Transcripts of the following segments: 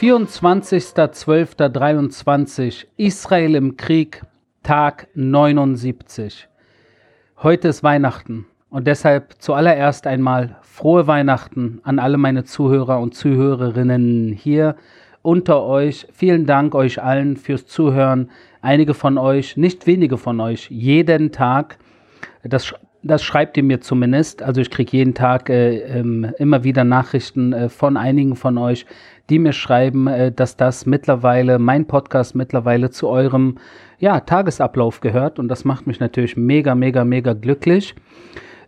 24.12.23 Israel im Krieg, Tag 79. Heute ist Weihnachten und deshalb zuallererst einmal frohe Weihnachten an alle meine Zuhörer und Zuhörerinnen hier unter euch. Vielen Dank euch allen fürs Zuhören. Einige von euch, nicht wenige von euch, jeden Tag. Das das schreibt ihr mir zumindest. Also ich kriege jeden Tag äh, ähm, immer wieder Nachrichten äh, von einigen von euch, die mir schreiben, äh, dass das mittlerweile, mein Podcast mittlerweile zu eurem ja, Tagesablauf gehört. Und das macht mich natürlich mega, mega, mega glücklich.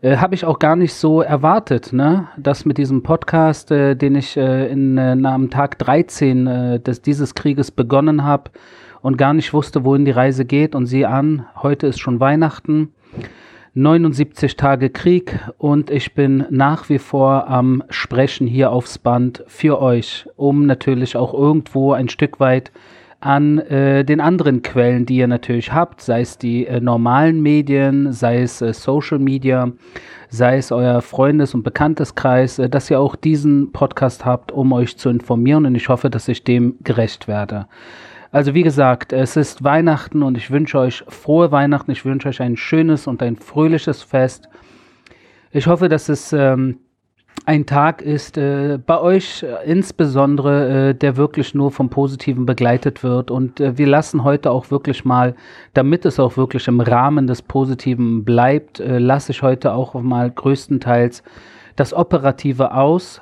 Äh, Habe ich auch gar nicht so erwartet, ne? dass mit diesem Podcast, äh, den ich äh, in, äh, am Tag 13 äh, des, dieses Krieges begonnen habe und gar nicht wusste, wohin die Reise geht. Und sieh an, heute ist schon Weihnachten. 79 Tage Krieg und ich bin nach wie vor am Sprechen hier aufs Band für euch, um natürlich auch irgendwo ein Stück weit an äh, den anderen Quellen, die ihr natürlich habt, sei es die äh, normalen Medien, sei es äh, Social Media, sei es euer Freundes- und Bekannteskreis, äh, dass ihr auch diesen Podcast habt, um euch zu informieren und ich hoffe, dass ich dem gerecht werde. Also wie gesagt, es ist Weihnachten und ich wünsche euch frohe Weihnachten. Ich wünsche euch ein schönes und ein fröhliches Fest. Ich hoffe, dass es ähm, ein Tag ist, äh, bei euch äh, insbesondere, äh, der wirklich nur vom Positiven begleitet wird. Und äh, wir lassen heute auch wirklich mal, damit es auch wirklich im Rahmen des Positiven bleibt, äh, lasse ich heute auch mal größtenteils das Operative aus.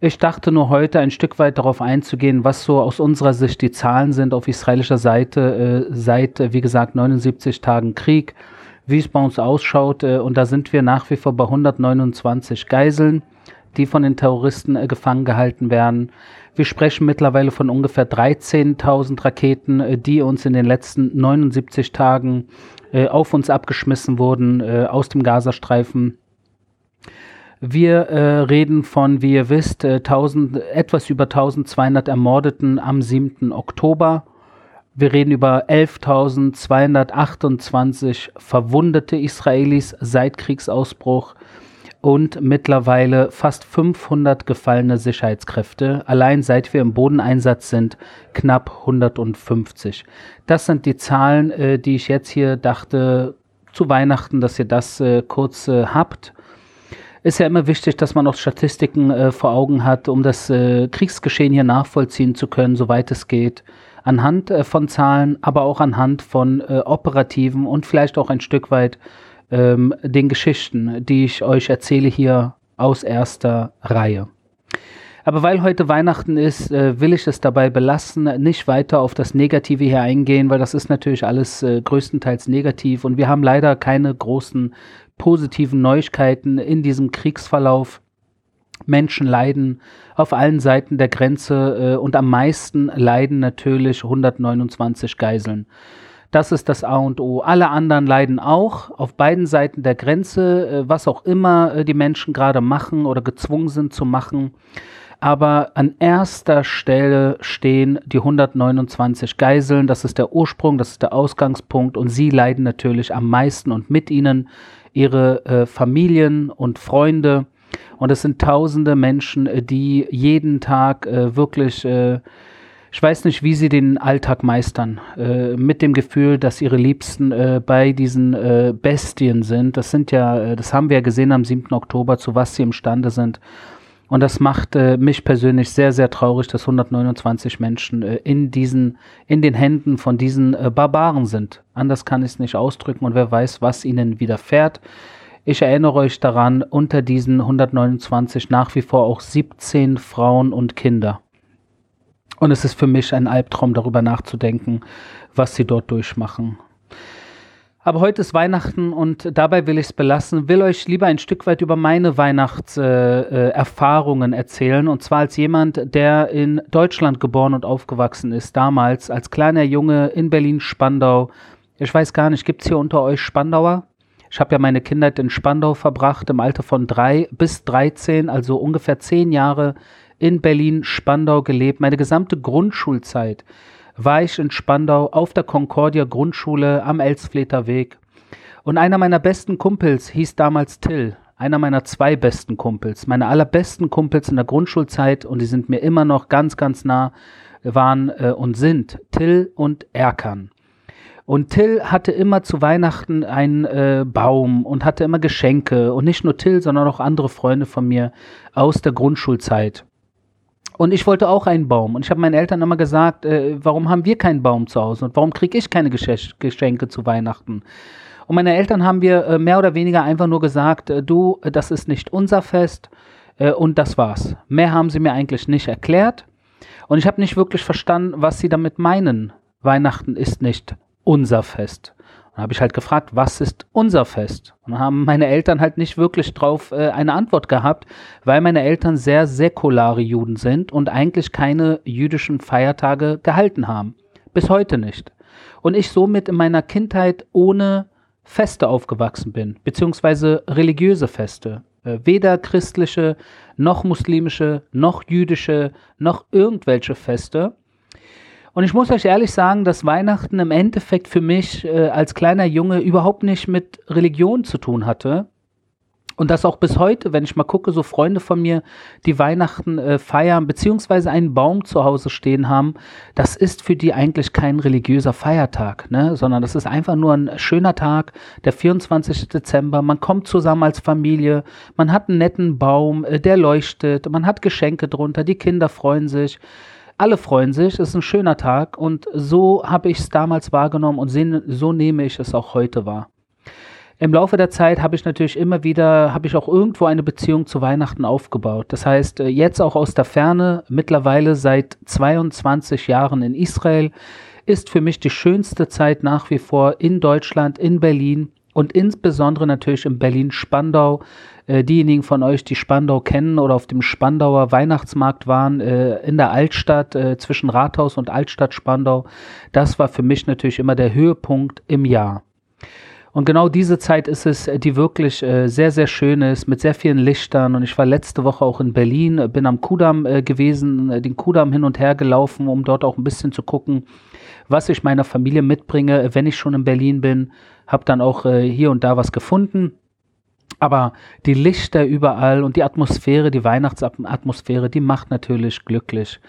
Ich dachte nur heute ein Stück weit darauf einzugehen, was so aus unserer Sicht die Zahlen sind auf israelischer Seite äh, seit, äh, wie gesagt, 79 Tagen Krieg, wie es bei uns ausschaut. Äh, und da sind wir nach wie vor bei 129 Geiseln, die von den Terroristen äh, gefangen gehalten werden. Wir sprechen mittlerweile von ungefähr 13.000 Raketen, äh, die uns in den letzten 79 Tagen äh, auf uns abgeschmissen wurden aus dem Gazastreifen wir äh, reden von, wie ihr wisst, äh, 1000, etwas über 1200 Ermordeten am 7. Oktober. Wir reden über 11.228 verwundete Israelis seit Kriegsausbruch und mittlerweile fast 500 gefallene Sicherheitskräfte. Allein seit wir im Bodeneinsatz sind, knapp 150. Das sind die Zahlen, äh, die ich jetzt hier dachte zu Weihnachten, dass ihr das äh, kurz äh, habt ist ja immer wichtig, dass man auch Statistiken äh, vor Augen hat, um das äh, Kriegsgeschehen hier nachvollziehen zu können, soweit es geht. Anhand äh, von Zahlen, aber auch anhand von äh, operativen und vielleicht auch ein Stück weit ähm, den Geschichten, die ich euch erzähle hier aus erster Reihe. Aber weil heute Weihnachten ist, äh, will ich es dabei belassen, nicht weiter auf das Negative hier eingehen, weil das ist natürlich alles äh, größtenteils negativ und wir haben leider keine großen positiven Neuigkeiten in diesem Kriegsverlauf. Menschen leiden auf allen Seiten der Grenze äh, und am meisten leiden natürlich 129 Geiseln. Das ist das A und O. Alle anderen leiden auch auf beiden Seiten der Grenze, äh, was auch immer äh, die Menschen gerade machen oder gezwungen sind zu machen. Aber an erster Stelle stehen die 129 Geiseln. Das ist der Ursprung, das ist der Ausgangspunkt und sie leiden natürlich am meisten und mit ihnen ihre äh, Familien und Freunde. Und es sind tausende Menschen, äh, die jeden Tag äh, wirklich, äh, ich weiß nicht, wie sie den Alltag meistern, äh, mit dem Gefühl, dass ihre Liebsten äh, bei diesen Bestien sind. Das sind ja, das haben wir ja gesehen am 7. Oktober, zu was sie imstande sind. Und das macht äh, mich persönlich sehr, sehr traurig, dass 129 Menschen äh, in diesen, in den Händen von diesen äh, Barbaren sind. Anders kann ich es nicht ausdrücken und wer weiß, was ihnen widerfährt. Ich erinnere euch daran, unter diesen 129 nach wie vor auch 17 Frauen und Kinder. Und es ist für mich ein Albtraum, darüber nachzudenken, was sie dort durchmachen. Aber heute ist Weihnachten und dabei will ich es belassen, will euch lieber ein Stück weit über meine Weihnachtserfahrungen äh, äh, erzählen. Und zwar als jemand, der in Deutschland geboren und aufgewachsen ist, damals als kleiner Junge in Berlin-Spandau. Ich weiß gar nicht, gibt es hier unter euch Spandauer? Ich habe ja meine Kindheit in Spandau verbracht, im Alter von drei bis 13, also ungefähr zehn Jahre in Berlin-Spandau gelebt. Meine gesamte Grundschulzeit war ich in Spandau auf der Concordia Grundschule am Elsfleter Weg. Und einer meiner besten Kumpels hieß damals Till. einer meiner zwei besten Kumpels, meine allerbesten Kumpels in der Grundschulzeit und die sind mir immer noch ganz, ganz nah, waren äh, und sind Till und Erkan. Und Till hatte immer zu Weihnachten einen äh, Baum und hatte immer Geschenke. Und nicht nur Till, sondern auch andere Freunde von mir aus der Grundschulzeit. Und ich wollte auch einen Baum. Und ich habe meinen Eltern immer gesagt, äh, warum haben wir keinen Baum zu Hause? Und warum kriege ich keine Geschenke zu Weihnachten? Und meine Eltern haben wir äh, mehr oder weniger einfach nur gesagt, äh, du, das ist nicht unser Fest. Äh, und das war's. Mehr haben sie mir eigentlich nicht erklärt. Und ich habe nicht wirklich verstanden, was sie damit meinen. Weihnachten ist nicht unser Fest. Dann habe ich halt gefragt, was ist unser Fest? Und dann haben meine Eltern halt nicht wirklich drauf äh, eine Antwort gehabt, weil meine Eltern sehr säkulare Juden sind und eigentlich keine jüdischen Feiertage gehalten haben. Bis heute nicht. Und ich somit in meiner Kindheit ohne Feste aufgewachsen bin, beziehungsweise religiöse Feste. Äh, weder christliche, noch muslimische, noch jüdische, noch irgendwelche Feste. Und ich muss euch ehrlich sagen, dass Weihnachten im Endeffekt für mich äh, als kleiner Junge überhaupt nicht mit Religion zu tun hatte. Und das auch bis heute, wenn ich mal gucke, so Freunde von mir, die Weihnachten äh, feiern, beziehungsweise einen Baum zu Hause stehen haben, das ist für die eigentlich kein religiöser Feiertag, ne? sondern das ist einfach nur ein schöner Tag, der 24. Dezember. Man kommt zusammen als Familie, man hat einen netten Baum, äh, der leuchtet, man hat Geschenke drunter, die Kinder freuen sich alle freuen sich, es ist ein schöner Tag und so habe ich es damals wahrgenommen und so nehme ich es auch heute wahr. Im Laufe der Zeit habe ich natürlich immer wieder, habe ich auch irgendwo eine Beziehung zu Weihnachten aufgebaut. Das heißt, äh, jetzt auch aus der Ferne, mittlerweile seit 22 Jahren in Israel, ist für mich die schönste Zeit nach wie vor in Deutschland, in Berlin und insbesondere natürlich in Berlin-Spandau. Äh, diejenigen von euch, die Spandau kennen oder auf dem Spandauer Weihnachtsmarkt waren, äh, in der Altstadt äh, zwischen Rathaus und Altstadt Spandau, das war für mich natürlich immer der Höhepunkt im Jahr. Und genau diese Zeit ist es, äh, die wirklich äh, sehr, sehr schön ist, mit sehr vielen Lichtern. Und ich war letzte Woche auch in Berlin, bin am Kudamm gewesen, den Kudamm hin und her gelaufen, um dort auch ein bisschen zu gucken, was ich meiner Familie mitbringe, wenn ich schon in Berlin bin. Hab dann auch hier und da was gefunden. Aber die Lichter überall und die Atmosphäre, die Weihnachtsatmosphäre, die macht natürlich glücklich.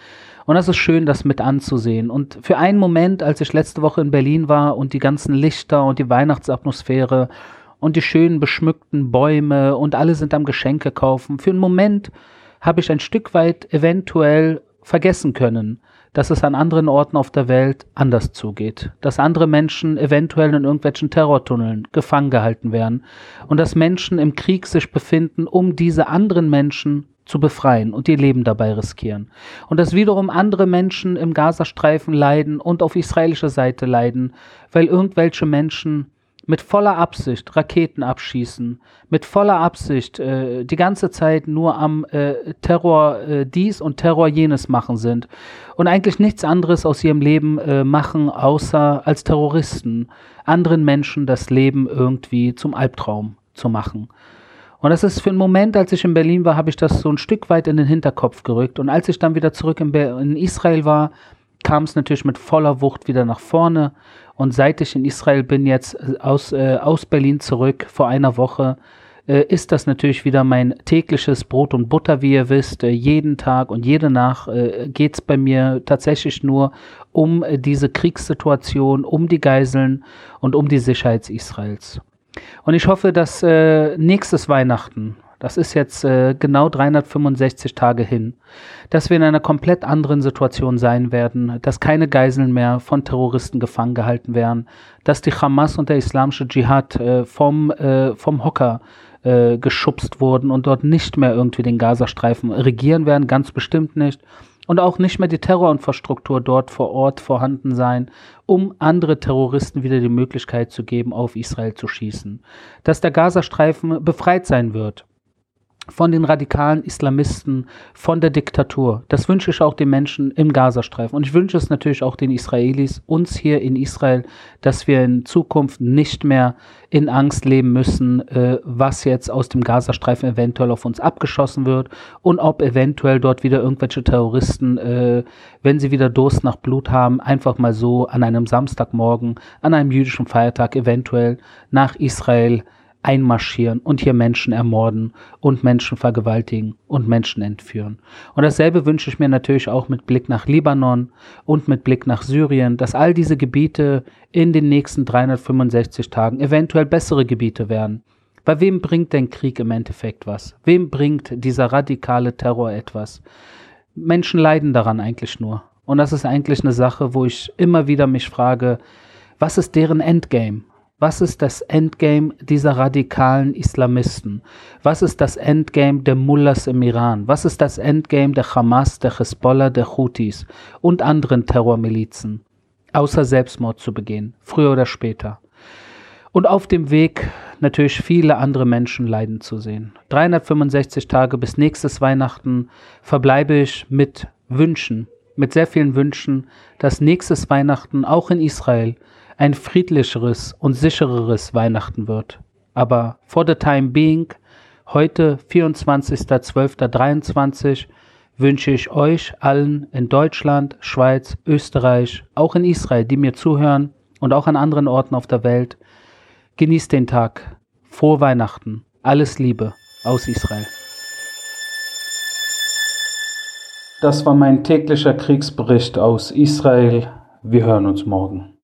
Und das ist schön, das mit anzusehen. Und für einen Moment, als ich letzte Woche in Berlin war und die ganzen Lichter und die Weihnachtsatmosphäre und die schönen beschmückten Bäume und alle sind am Geschenke kaufen, für einen Moment habe ich ein Stück weit eventuell vergessen können, dass es an anderen Orten auf der Welt anders zugeht, dass andere Menschen eventuell in irgendwelchen Terrortunneln gefangen gehalten werden und dass Menschen im Krieg sich befinden, um diese anderen Menschen zu befreien und ihr Leben dabei riskieren. Und dass wiederum andere Menschen im Gazastreifen leiden und auf israelischer Seite leiden, weil irgendwelche Menschen mit voller Absicht Raketen abschießen, mit voller Absicht äh, die ganze Zeit nur am äh, Terror äh, dies und Terror jenes machen sind und eigentlich nichts anderes aus ihrem Leben äh, machen, außer als Terroristen anderen Menschen das Leben irgendwie zum Albtraum zu machen. Und das ist für einen Moment, als ich in Berlin war, habe ich das so ein Stück weit in den Hinterkopf gerückt. Und als ich dann wieder zurück in, in Israel war, kam es natürlich mit voller Wucht wieder nach vorne. Und seit ich in Israel bin, jetzt äh, aus, äh, aus Berlin zurück, vor einer Woche, äh, ist das natürlich wieder mein tägliches Brot und Butter, wie ihr wisst. Äh, jeden Tag und jede Nacht äh, geht es bei mir tatsächlich nur um äh, diese Kriegssituation, um die Geiseln und um die Sicherheit Israels. Und ich hoffe, dass äh, nächstes Weihnachten, das ist jetzt äh, genau 365 Tage hin, dass wir in einer komplett anderen Situation sein werden, dass keine Geiseln mehr von Terroristen gefangen gehalten werden, dass die Hamas und der islamische Dschihad äh, vom, äh, vom Hocker äh, geschubst wurden und dort nicht mehr irgendwie den Gazastreifen regieren werden, ganz bestimmt nicht und auch nicht mehr die Terrorinfrastruktur dort vor Ort vorhanden sein, um andere Terroristen wieder die Möglichkeit zu geben, auf Israel zu schießen. Dass der Gazastreifen befreit sein wird von den radikalen Islamisten, von der Diktatur. Das wünsche ich auch den Menschen im Gazastreifen. Und ich wünsche es natürlich auch den Israelis, uns hier in Israel, dass wir in Zukunft nicht mehr in Angst leben müssen, äh, was jetzt aus dem Gazastreifen eventuell auf uns abgeschossen wird und ob eventuell dort wieder irgendwelche Terroristen, äh, wenn sie wieder Durst nach Blut haben, einfach mal so an einem Samstagmorgen, an einem jüdischen Feiertag eventuell nach Israel einmarschieren und hier Menschen ermorden und Menschen vergewaltigen und Menschen entführen. Und dasselbe wünsche ich mir natürlich auch mit Blick nach Libanon und mit Blick nach Syrien, dass all diese Gebiete in den nächsten 365 Tagen eventuell bessere Gebiete werden. Bei wem bringt denn Krieg im Endeffekt was? Wem bringt dieser radikale Terror etwas? Menschen leiden daran eigentlich nur. Und das ist eigentlich eine Sache, wo ich immer wieder mich frage, was ist deren Endgame? Was ist das Endgame dieser radikalen Islamisten? Was ist das Endgame der Mullahs im Iran? Was ist das Endgame der Hamas, der Hezbollah, der Houthis und anderen Terrormilizen? Außer Selbstmord zu begehen, früher oder später. Und auf dem Weg natürlich viele andere Menschen leiden zu sehen. 365 Tage bis nächstes Weihnachten verbleibe ich mit Wünschen, mit sehr vielen Wünschen, dass nächstes Weihnachten auch in Israel ein friedlicheres und sichereres Weihnachten wird. Aber for the time being, heute 24.12.23, wünsche ich euch allen in Deutschland, Schweiz, Österreich, auch in Israel, die mir zuhören und auch an anderen Orten auf der Welt, genießt den Tag. Frohe Weihnachten. Alles Liebe aus Israel. Das war mein täglicher Kriegsbericht aus Israel. Wir hören uns morgen.